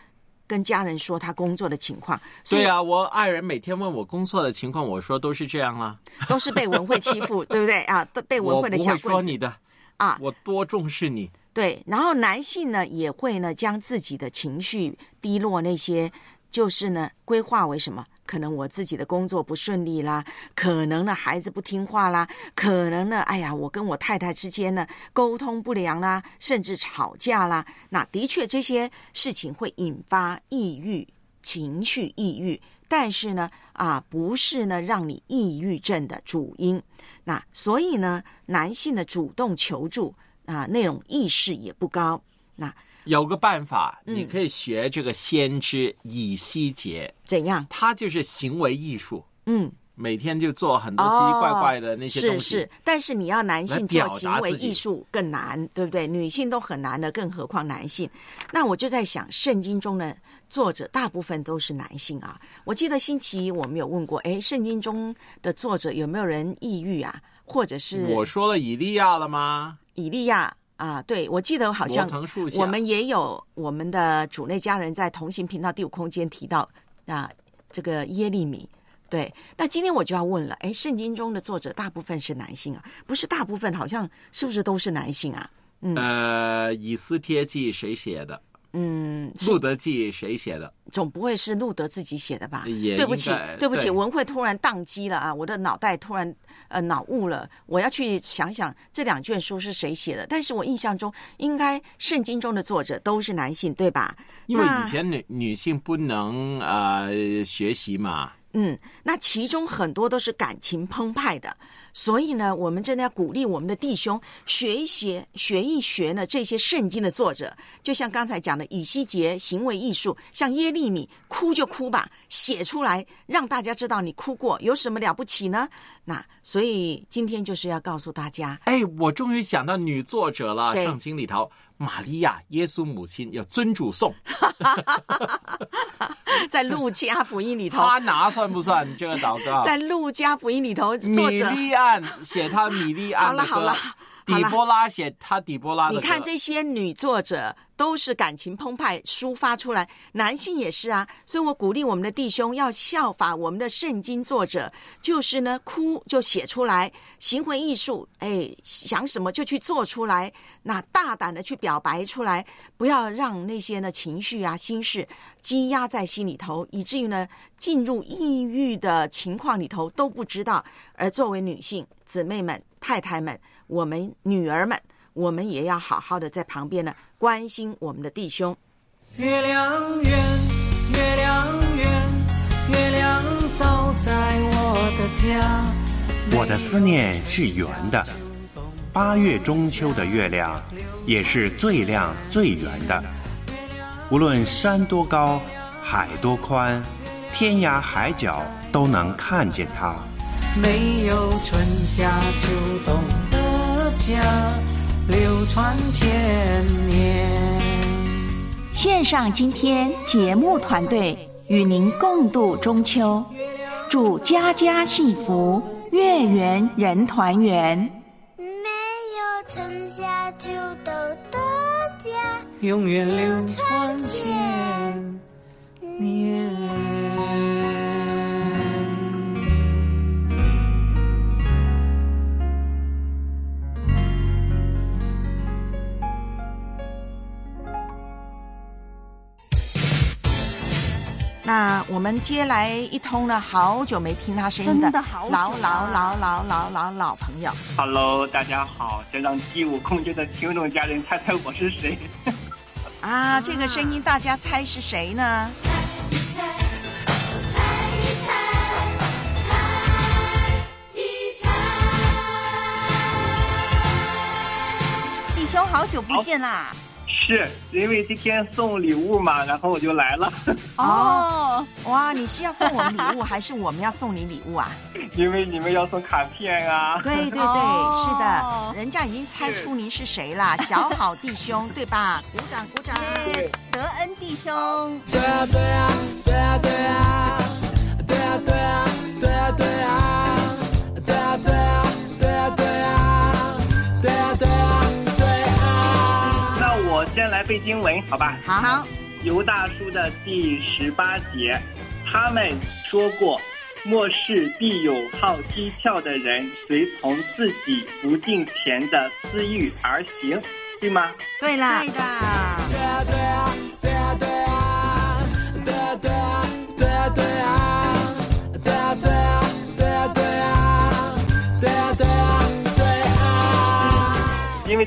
跟家人说他工作的情况。所以对啊，我爱人每天问我工作的情况，我说都是这样啦。都是被文慧欺负，对不对啊？都被文慧的我不会小棍子说你的啊，我多重视你。对，然后男性呢也会呢将自己的情绪低落那些，就是呢规划为什么？可能我自己的工作不顺利啦，可能呢孩子不听话啦，可能呢哎呀我跟我太太之间呢沟通不良啦，甚至吵架啦。那的确这些事情会引发抑郁情绪抑郁，但是呢啊不是呢让你抑郁症的主因。那所以呢男性的主动求助。啊，那种意识也不高。那有个办法，嗯你可以学这个先知以西结，怎样？他就是行为艺术，嗯，每天就做很多奇奇怪怪的那些东西。哦是是，但是你要男性做行为艺术更难，对不对？女性都很难的，更何况男性。那我就在想，圣经中的作者大部分都是男性啊。我记得星期一我们有问过，哎，圣经中的作者有没有人抑郁啊？或者是我说了以利亚了吗？以利亚啊，对，我记得好像我们也有我们的主内家人在同行频道第五空间提到啊，这个耶利米。对，那今天我就要问了，哎，圣经中的作者大部分是男性啊，不是大部分，好像是不是都是男性啊？嗯呃，以斯帖记谁写的？嗯，路德记谁写的？总不会是路德自己写的吧？对不起，对不起，文慧突然宕机了啊！我的脑袋突然呃脑雾了，我要去想想这两卷书是谁写的。但是我印象中，应该圣经中的作者都是男性，对吧？因为以前女女性不能呃学习嘛，嗯，那其中很多都是感情澎湃的，所以呢，我们真的要鼓励我们的弟兄学一学、学一学呢这些圣经的作者，就像刚才讲的以西结行为艺术，像耶利米哭就哭吧，写出来让大家知道你哭过，有什么了不起呢？那所以今天就是要告诉大家，哎，我终于想到女作者了，圣经里头玛利亚，耶稣母亲要尊主颂，在路加福音里头，他拿算不算这个祷告？在路加福音里头，米利安写他米利安的歌，好了好了底波拉写他底波拉的歌。你看这些女作者都是感情澎湃抒发出来，男性也是啊。所以我鼓励我们的弟兄要效法我们的圣经作者，就是呢哭就写出来，行为艺术，哎，想什么就去做出来，那大胆的去表白出来，不要让那些呢情绪啊心事积压在心里头，以至于呢进入抑郁的情况里头都不知道。而作为女性姊妹们、太太们，我们女儿们。我们也要好好的在旁边呢，关心我们的弟兄。月亮圆，月亮圆，月亮照在我的家。我的思念是圆的，八月中秋的月亮也是最亮最圆的。无论山多高，海多宽，天涯海角都能看见它。没有春夏秋冬的家，流传千年。线上今天节目团队与您共度中秋，祝家家幸福，月圆人团圆。没有春夏秋冬的家，永远流传千年。那我们接来一通了，好久没听他声音真的好久老啊老老老老老老朋友。Hello，大家好，先让第五空间的听众家人猜猜我是谁？啊，这个声音大家猜是谁呢？弟兄，好久不见啦！是因为今天送礼物嘛，然后我就来了。哦，哇，你是要送我们礼物，还是我们要送你礼物啊？因为你们要送卡片啊。对对对，哦是的，人家已经猜出您是谁啦，小好弟兄，对吧？鼓掌鼓掌。德恩弟兄，对啊对啊对啊对啊对啊对啊对啊对啊对来背经文，好吧？好好。犹大书的第十八节，他们说过，末世必有好机票的人随从自己不敬钱的私欲而行，对吗？对啦，对的。对啊对啊对啊对啊对啊对啊对啊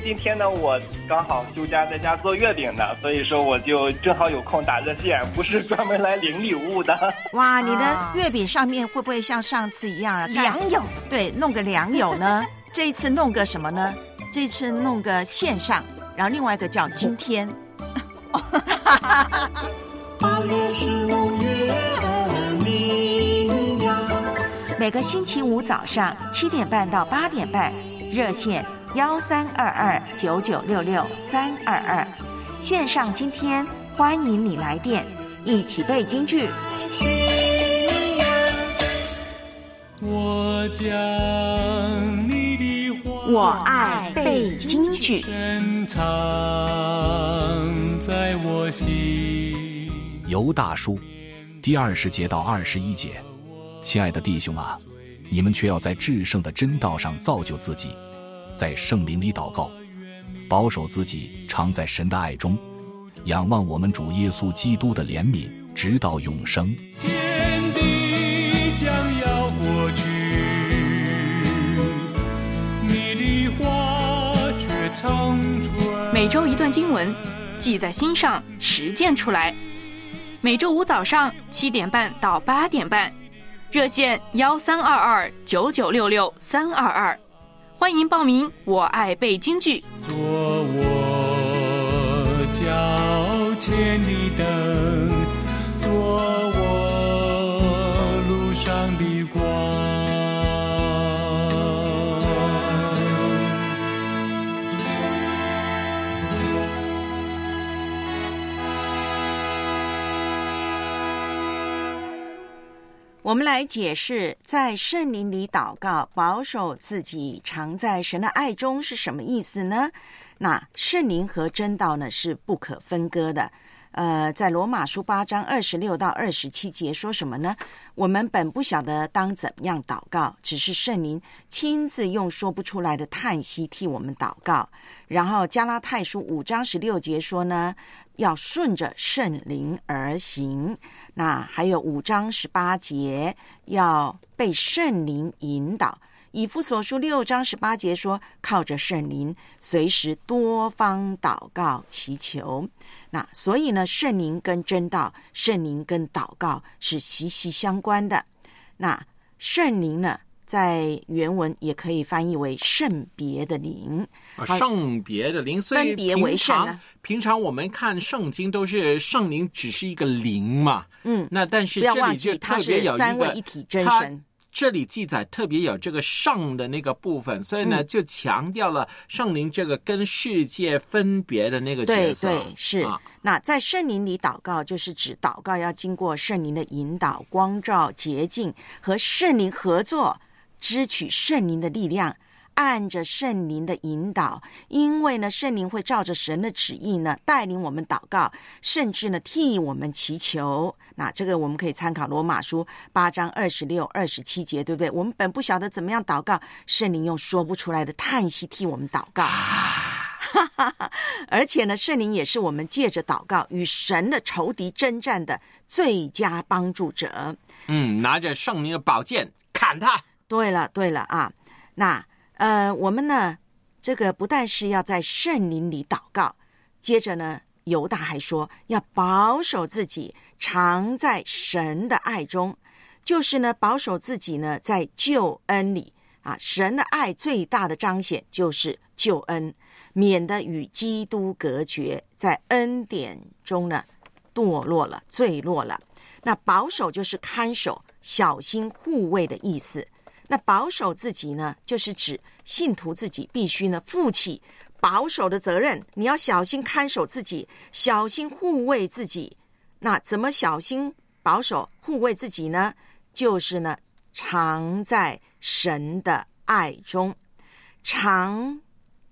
今天呢，我刚好休假在家做月饼呢，所以说我就正好有空打热线，不是专门来领礼物的。哇，你的月饼上面会不会像上次一样啊？良友，对，弄个良友呢？这一次弄个什么呢？这次弄个线上，然后另外一个叫今天。八月十五月儿明呀。每个星期五早上七点半到八点半，热线幺三二二九九六六三二二，线上今天欢迎你来电，一起背京剧。我将你的话我爱背京剧。深藏在我心。尤大叔，第二十节到二十一节，亲爱的弟兄啊，你们却要在至圣的真道上造就自己，在圣灵里祷告，保守自己常在神的爱中，仰望我们主耶稣基督的怜悯，直到永生。天地将要过去，你的话却长存。每周一段经文，记在心上，实践出来。每周五早上七点半到八点半，热线幺三二二九九六六三二二，欢迎报名。我爱背京剧。做我脚前的灯，我们来解释，在圣灵里祷告，保守自己常在神的爱中是什么意思呢？那圣灵和真道呢是不可分割的。呃，在罗马书八章二十六到二十七节说什么呢？我们本不晓得当怎么样祷告，只是圣灵亲自用说不出来的叹息替我们祷告。然后加拉太书五章十六节说呢，要顺着圣灵而行。那还有五章十八节要被圣灵引导。以弗所书六章十八节说，靠着圣灵，随时多方祷告祈求。那所以呢，圣灵跟真道，圣灵跟祷告是息息相关的。那圣灵呢，在原文也可以翻译为圣别的灵。啊，圣别的灵，所以分别为平常圣啊平常我们看圣经都是圣灵只是一个灵嘛，嗯，那但是这里就特别是三有一个位一体真神。这里记载特别有这个圣的那个部分，所以呢，嗯就强调了圣灵这个跟世界分别的那个角对色。对是。啊那在圣灵里祷告，就是指祷告要经过圣灵的引导、光照、洁净，和圣灵合作，支取圣灵的力量，按着圣灵的引导。因为呢，圣灵会照着神的旨意呢，带领我们祷告，甚至呢替我们祈求。那这个我们可以参考罗马书八章二十六、二十七节，对不对？我们本不晓得怎么样祷告，圣灵用说不出来的叹息替我们祷告。而且呢，圣灵也是我们借着祷告与神的仇敌征战的最佳帮助者。嗯，拿着圣灵的宝剑砍他。对了，对了啊，那呃，我们呢，这个不但是要在圣灵里祷告，接着呢，犹大还说要保守自己常在神的爱中，就是呢，保守自己呢在救恩里啊，神的爱最大的彰显就是救恩，免得与基督隔绝，在恩典中呢堕落了、坠落了。那保守就是看守、小心护卫的意思。那保守自己呢，就是指信徒自己必须呢负起保守的责任。你要小心看守自己，小心护卫自己。那怎么小心保守护卫自己呢？就是呢，常在神的爱中，常，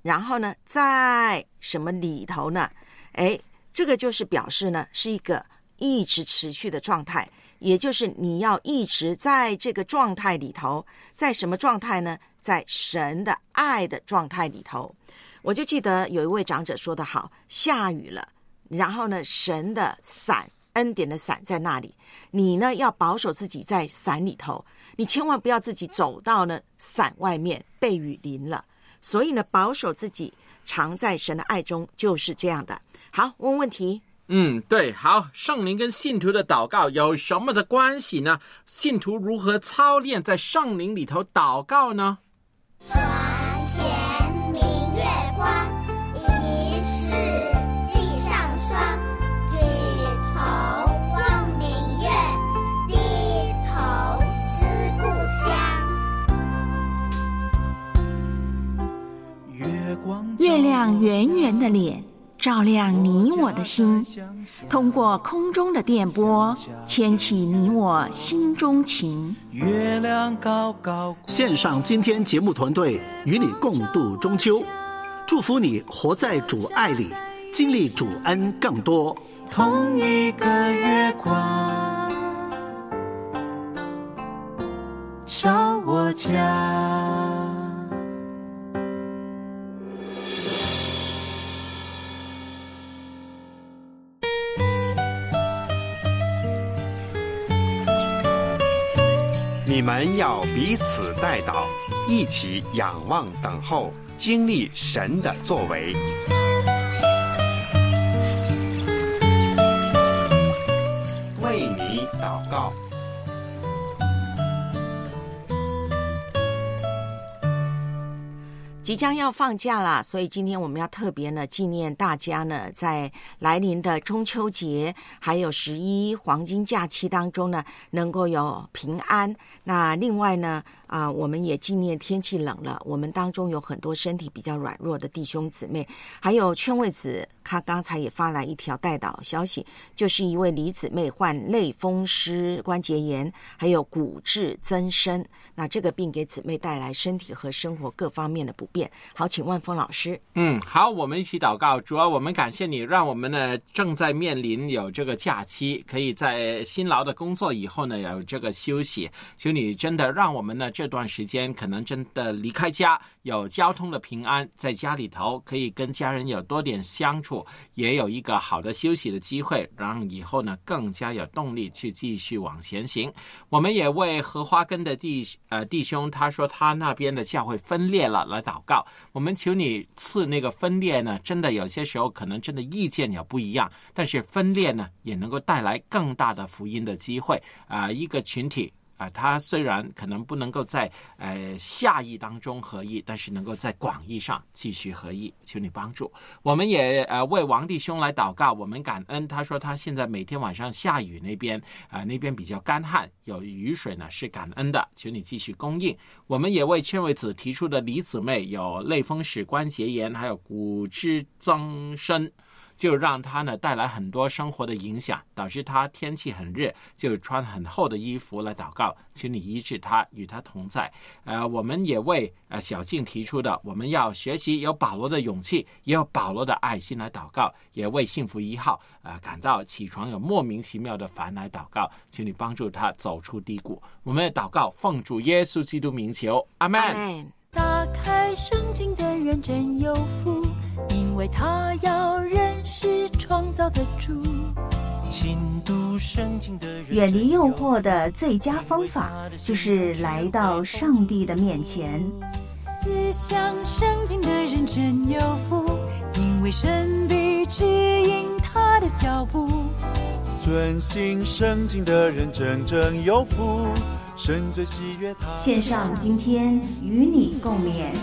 然后呢，在什么里头呢？哎，这个就是表示呢，是一个一直持续的状态。也就是你要一直在这个状态里头，在什么状态呢？在神的爱的状态里头。我就记得有一位长者说得好：下雨了，然后呢，神的伞，恩典的伞在那里，你呢要保守自己在伞里头，你千万不要自己走到呢伞外面被雨淋了。所以呢，保守自己常在神的爱中，就是这样的。好，问问题。嗯对好圣灵跟信徒的祷告有什么的关系呢？信徒如何操练在圣灵里头祷告呢？床前明月光疑是地上霜举头望明月低头思故乡月光月亮圆圆的脸照亮你我的心，通过空中的电波，牵起你我心中情。月亮高高，献上今天节目团队与你共度中秋，祝福你活在主爱里，经历主恩更多。同一个月光，照我家。你们要彼此带祷，一起仰望等候，经历神的作。为即将要放假了，所以今天我们要特别呢纪念大家呢在来临的中秋节，还有十一黄金假期当中呢能够有平安。那另外呢啊、我们也纪念天气冷了，我们当中有很多身体比较软弱的弟兄姊妹，还有劝慰子，他刚才也发来一条带导消息，就是一位李姊妹患类风湿关节炎，还有骨质增生，那这个病给姊妹带来身体和生活各方面的不便。好，请万峰老师。嗯，好，我们一起祷告。主要我们感谢你，让我们呢正在面临有这个假期，可以在辛劳的工作以后呢有这个休息。求你真的让我们呢这段时间可能真的离开家，有交通的平安，在家里头可以跟家人有多点相处，也有一个好的休息的机会，让以后呢更加有动力去继续往前行。我们也为荷花根的弟呃弟兄，他说他那边的教会分裂了来祷告。我们求你赐那个分裂呢，真的有些时候可能真的意见也不一样，但是分裂呢也能够带来更大的福音的机会啊、一个群体。啊，他虽然可能不能够在呃下义当中合一，但是能够在广义上继续合一，求你帮助。我们也呃为王弟兄来祷告，我们感恩。他说他现在每天晚上下雨那边啊、那边比较干旱，有雨水呢是感恩的，求你继续供应。我们也为劝慰子提出的李姊妹有类风湿关节炎，还有骨质增生。就让他呢带来很多生活的影响，导致他天气很热，就穿很厚的衣服来祷告，请你医治他，与他同在。呃，我们也为呃小静提出的，我们要学习有保罗的勇气，也有保罗的爱心来祷告，也为幸福一号呃感到起床有莫名其妙的烦来祷告，请你帮助他走出低谷。我们的祷告奉主耶稣基督名求，阿门。打开圣经的人真有福，因为他要认识创造的远离诱惑的最佳方法，就是来到上帝的面前。思想圣经的人真有福，因为神必指引他的脚步。遵行圣经的人真正有福，神最喜悦他。线上今天与你共勉。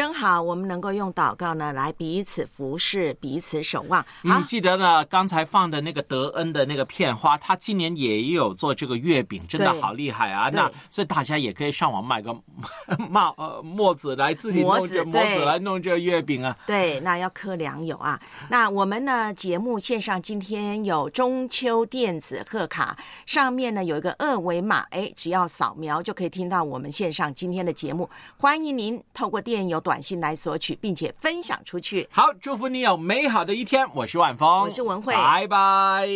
真好，我们能够用祷告呢来彼此服侍、彼此守望。好嗯，，记得呢，刚才放的那个德恩的那个片花，他今年也有做这个月饼，真的好厉害啊！那所以大家也可以上网买个 帽呃墨子来自己弄这墨子对来弄这个月饼啊。对，那要刻良友啊。那我们呢，节目线上今天有中秋电子贺卡，上面呢有一个二维码，哎，只要扫描就可以听到我们线上今天的节目。欢迎您透过电邮、短信来索取，并且分享出去。好，祝福你有美好的一天。我是万峰，我是文慧拜拜。